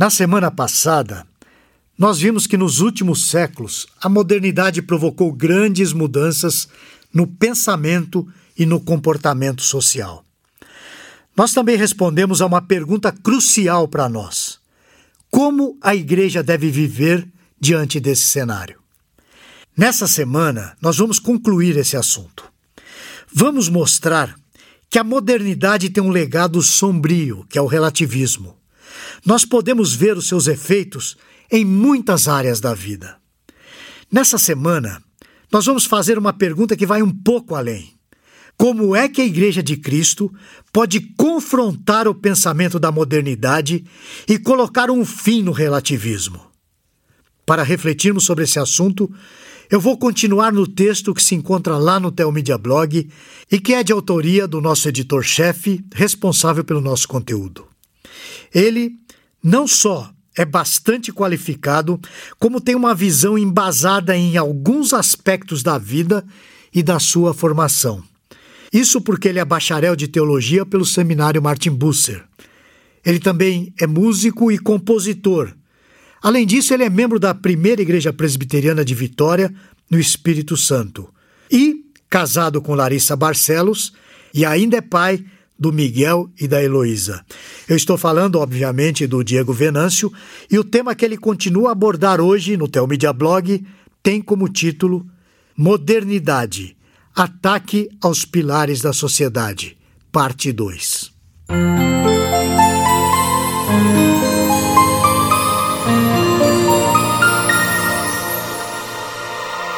Na semana passada, nós vimos que nos últimos séculos a modernidade provocou grandes mudanças no pensamento e no comportamento social. Nós também respondemos a uma pergunta crucial para nós: como a igreja deve viver diante desse cenário? Nessa semana, nós vamos concluir esse assunto. Vamos mostrar que a modernidade tem um legado sombrio, que é o relativismo. Nós podemos ver os seus efeitos em muitas áreas da vida. Nessa semana, nós vamos fazer uma pergunta que vai um pouco além. Como é que a Igreja de Cristo pode confrontar o pensamento da modernidade e colocar um fim no relativismo? Para refletirmos sobre esse assunto, eu vou continuar no texto que se encontra lá no Telmedia Blog e que é de autoria do nosso editor-chefe, responsável pelo nosso conteúdo. Ele não só é bastante qualificado, como tem uma visão embasada em alguns aspectos da vida e da sua formação. Isso porque ele é bacharel de teologia pelo seminário Martin Busser. Ele também é músico e compositor. Além disso, ele é membro da primeira igreja presbiteriana de Vitória, no Espírito Santo. E, casado com Larissa Barcelos, e ainda é pai do Miguel e da Heloísa. Eu estou falando, obviamente, do Diego Venâncio, e o tema que ele continua a abordar hoje no Telmídia Blog tem como título Modernidade Ataque aos Pilares da Sociedade, Parte 2.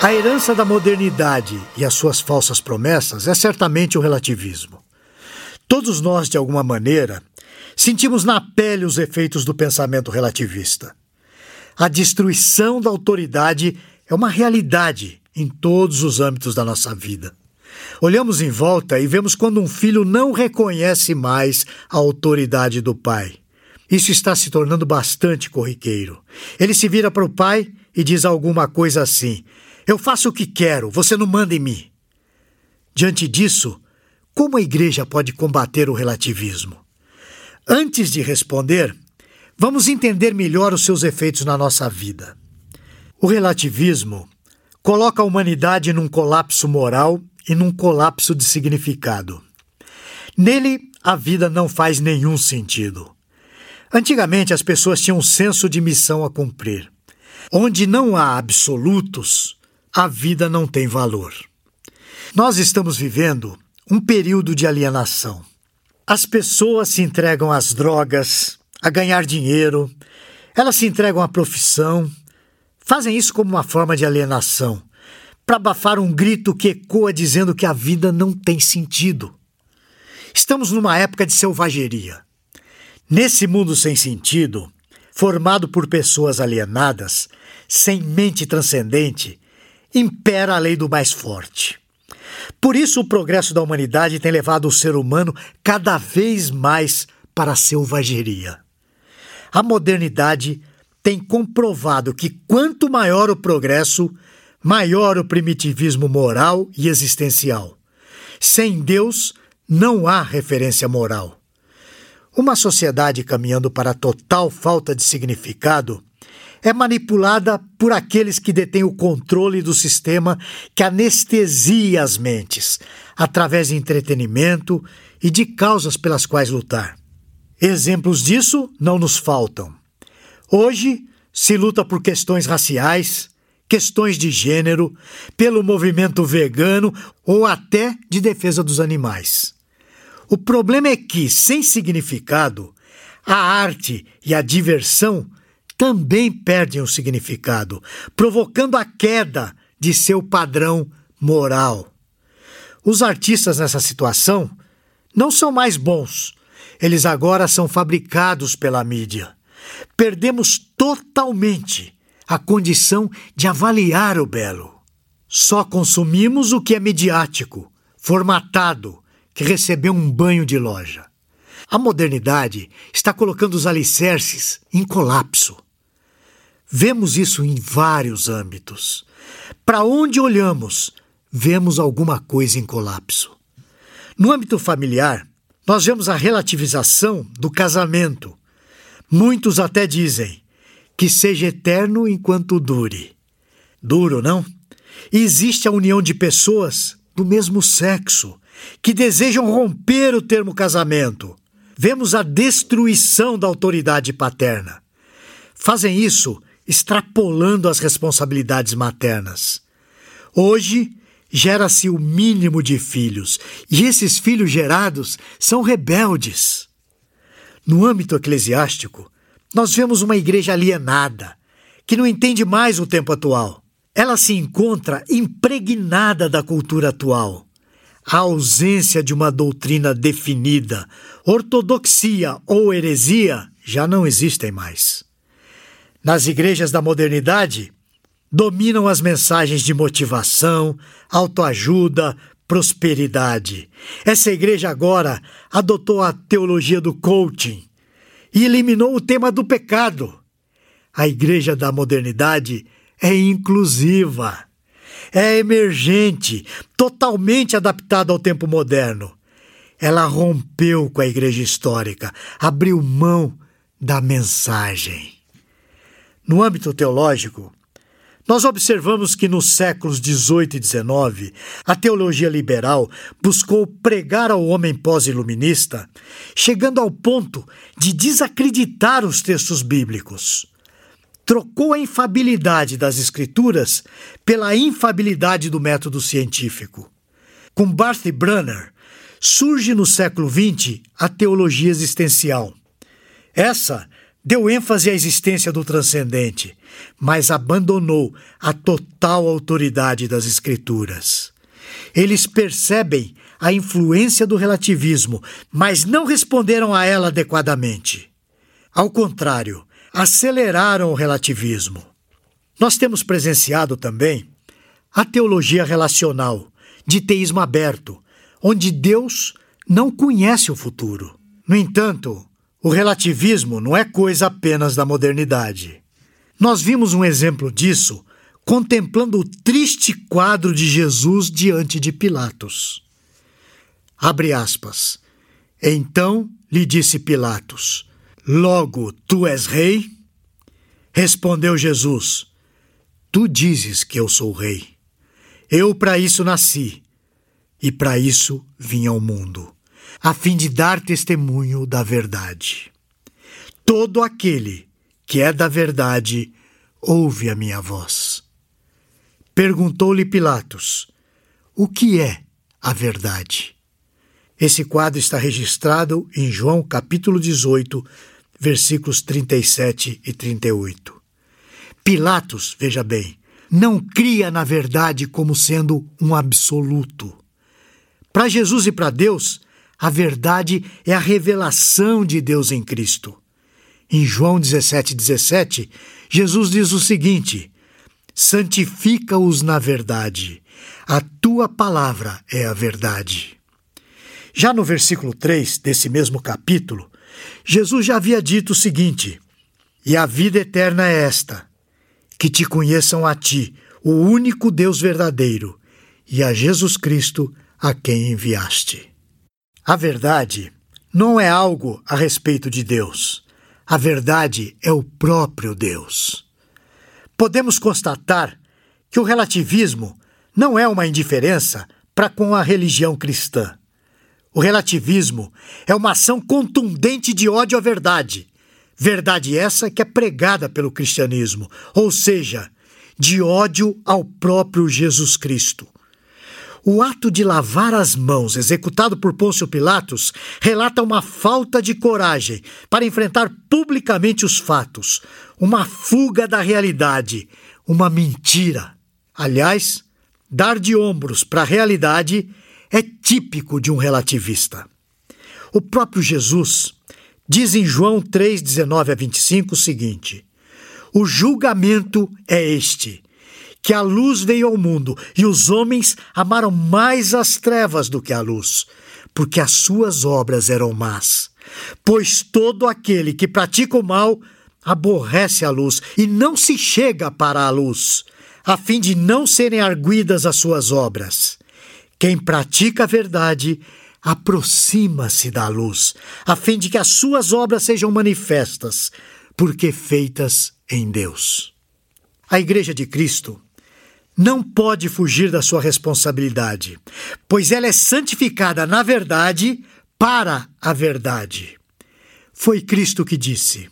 A herança da modernidade e as suas falsas promessas é certamente o relativismo. Todos nós, de alguma maneira, sentimos na pele os efeitos do pensamento relativista. A destruição da autoridade é uma realidade em todos os âmbitos da nossa vida. Olhamos em volta e vemos quando um filho não reconhece mais a autoridade do pai. Isso está se tornando bastante corriqueiro. Ele se vira para o pai e diz alguma coisa assim: Eu faço o que quero, você não manda em mim. Diante disso, como a igreja pode combater o relativismo? Antes de responder, vamos entender melhor os seus efeitos na nossa vida. O relativismo coloca a humanidade num colapso moral e num colapso de significado. Nele, a vida não faz nenhum sentido. Antigamente, as pessoas tinham um senso de missão a cumprir. Onde não há absolutos, a vida não tem valor. Nós estamos vivendo um período de alienação. As pessoas se entregam às drogas, a ganhar dinheiro, elas se entregam à profissão, fazem isso como uma forma de alienação, para abafar um grito que ecoa dizendo que a vida não tem sentido. Estamos numa época de selvageria. Nesse mundo sem sentido, formado por pessoas alienadas, sem mente transcendente, impera a lei do mais forte. Por isso, o progresso da humanidade tem levado o ser humano cada vez mais para a selvageria. A modernidade tem comprovado que quanto maior o progresso, maior o primitivismo moral e existencial. Sem Deus, não há referência moral. Uma sociedade caminhando para a total falta de significado é manipulada por aqueles que detêm o controle do sistema que anestesia as mentes, através de entretenimento e de causas pelas quais lutar. Exemplos disso não nos faltam. Hoje se luta por questões raciais, questões de gênero, pelo movimento vegano ou até de defesa dos animais. O problema é que, sem significado, a arte e a diversão também perdem o significado, provocando a queda de seu padrão moral. Os artistas nessa situação não são mais bons, eles agora são fabricados pela mídia. Perdemos totalmente a condição de avaliar o belo. Só consumimos o que é midiático, formatado, que recebeu um banho de loja. A modernidade está colocando os alicerces em colapso. Vemos isso em vários âmbitos. Para onde olhamos, vemos alguma coisa em colapso. No âmbito familiar, nós vemos a relativização do casamento, Muitos até dizem que seja eterno enquanto dure. Duro, não? existe a união de pessoas do mesmo sexo que desejam romper o termo casamento. Vemos a destruição da autoridade paterna. Fazem isso extrapolando as responsabilidades maternas. Hoje, gera-se o mínimo de filhos, e esses filhos gerados são rebeldes. No âmbito eclesiástico, nós vemos uma igreja alienada, que não entende mais o tempo atual. Ela se encontra impregnada da cultura atual. A ausência de uma doutrina definida, ortodoxia ou heresia já não existem mais. Nas igrejas da modernidade, dominam as mensagens de motivação, autoajuda, prosperidade. Essa igreja agora adotou a teologia do coaching e eliminou o tema do pecado. A igreja da modernidade é inclusiva, é emergente, totalmente adaptada ao tempo moderno. Ela rompeu com a igreja histórica, abriu mão da mensagem. No âmbito teológico, nós observamos que nos séculos XVIII e XIX, a teologia liberal buscou pregar ao homem pós-iluminista, chegando ao ponto de desacreditar os textos bíblicos. Trocou a infabilidade das escrituras pela infabilidade do método científico. Com Barth Brunner, surge no século XX a teologia existencial. Essa deu ênfase à existência do transcendente, mas abandonou a total autoridade das Escrituras. Eles percebem a influência do relativismo, mas não responderam a ela adequadamente. Ao contrário, aceleraram o relativismo. Nós temos presenciado também a teologia relacional, de teísmo aberto, onde Deus não conhece o futuro. No entanto, o relativismo não é coisa apenas da modernidade. Nós vimos um exemplo disso contemplando o triste quadro de Jesus diante de Pilatos. Abre aspas. Então lhe disse Pilatos: Logo tu és rei? Respondeu Jesus: Tu dizes que eu sou rei. Eu para isso nasci e para isso vim ao mundo a fim de dar testemunho da verdade. Todo aquele que é da verdade ouve a minha voz. Perguntou-lhe Pilatos: O que é a verdade? Esse quadro está registrado em João capítulo 18, versículos 37 e 38. Pilatos, veja bem, não cria na verdade como sendo um absoluto. Para Jesus e para Deus, a verdade é a revelação de Deus em Cristo. Em João 17,17, 17, Jesus diz o seguinte: Santifica-os na verdade, a tua palavra é a verdade. Já no versículo 3 desse mesmo capítulo, Jesus já havia dito o seguinte: E a vida eterna é esta, que te conheçam a ti, o único Deus verdadeiro, e a Jesus Cristo, a quem enviaste. A verdade não é algo a respeito de Deus. A verdade é o próprio Deus. Podemos constatar que o relativismo não é uma indiferença para com a religião cristã. O relativismo é uma ação contundente de ódio à verdade. Verdade essa que é pregada pelo cristianismo, ou seja, de ódio ao próprio Jesus Cristo. O ato de lavar as mãos, executado por Pôncio Pilatos, relata uma falta de coragem para enfrentar publicamente os fatos, uma fuga da realidade, uma mentira. Aliás, dar de ombros para a realidade é típico de um relativista. O próprio Jesus diz em João 3, 19 a 25 o seguinte: O julgamento é este que a luz veio ao mundo e os homens amaram mais as trevas do que a luz, porque as suas obras eram más. Pois todo aquele que pratica o mal aborrece a luz e não se chega para a luz, a fim de não serem arguidas as suas obras. Quem pratica a verdade aproxima-se da luz, a fim de que as suas obras sejam manifestas, porque feitas em Deus. A Igreja de Cristo não pode fugir da sua responsabilidade, pois ela é santificada na verdade para a verdade. Foi Cristo que disse: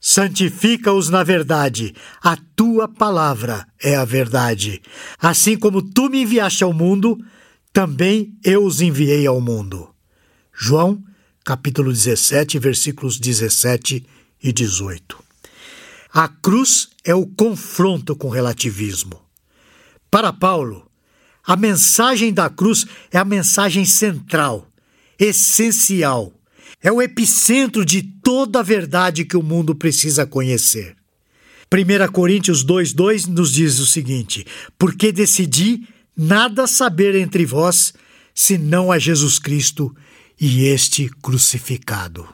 Santifica-os na verdade, a tua palavra é a verdade. Assim como tu me enviaste ao mundo, também eu os enviei ao mundo. João, capítulo 17, versículos 17 e 18. A cruz é o confronto com o relativismo. Para Paulo, a mensagem da cruz é a mensagem central, essencial. É o epicentro de toda a verdade que o mundo precisa conhecer. 1 Coríntios 2,2 nos diz o seguinte: Porque decidi nada saber entre vós, senão a Jesus Cristo e este crucificado.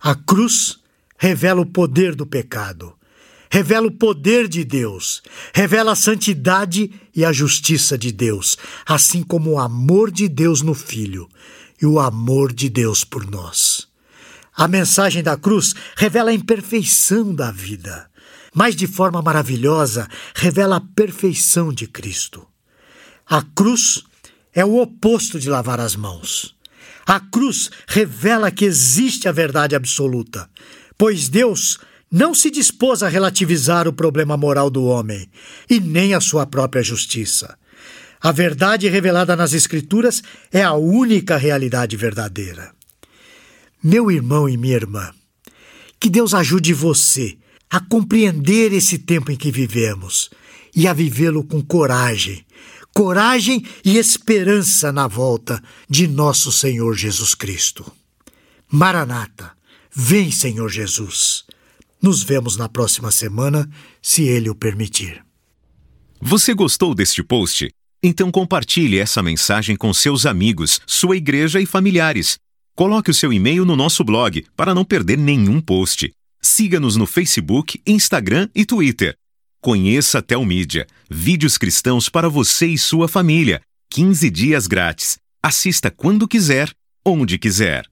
A cruz revela o poder do pecado, revela o poder de Deus, revela a santidade e a justiça de Deus, assim como o amor de Deus no Filho e o amor de Deus por nós. A mensagem da cruz revela a imperfeição da vida, mas de forma maravilhosa revela a perfeição de Cristo. A cruz é o oposto de lavar as mãos. A cruz revela que existe a verdade absoluta, pois Deus não se dispôs a relativizar o problema moral do homem e nem a sua própria justiça. A verdade revelada nas Escrituras é a única realidade verdadeira. Meu irmão e minha irmã, que Deus ajude você a compreender esse tempo em que vivemos e a vivê-lo com coragem, coragem e esperança na volta de nosso Senhor Jesus Cristo. Maranata, vem, Senhor Jesus. Nos vemos na próxima semana, se Ele o permitir. Você gostou deste post? Então compartilhe essa mensagem com seus amigos, sua igreja e familiares. Coloque o seu e-mail no nosso blog para não perder nenhum post. Siga-nos no Facebook, Instagram e Twitter. Conheça a Telmídia, vídeos cristãos para você e sua família. 15 dias grátis. Assista quando quiser, onde quiser.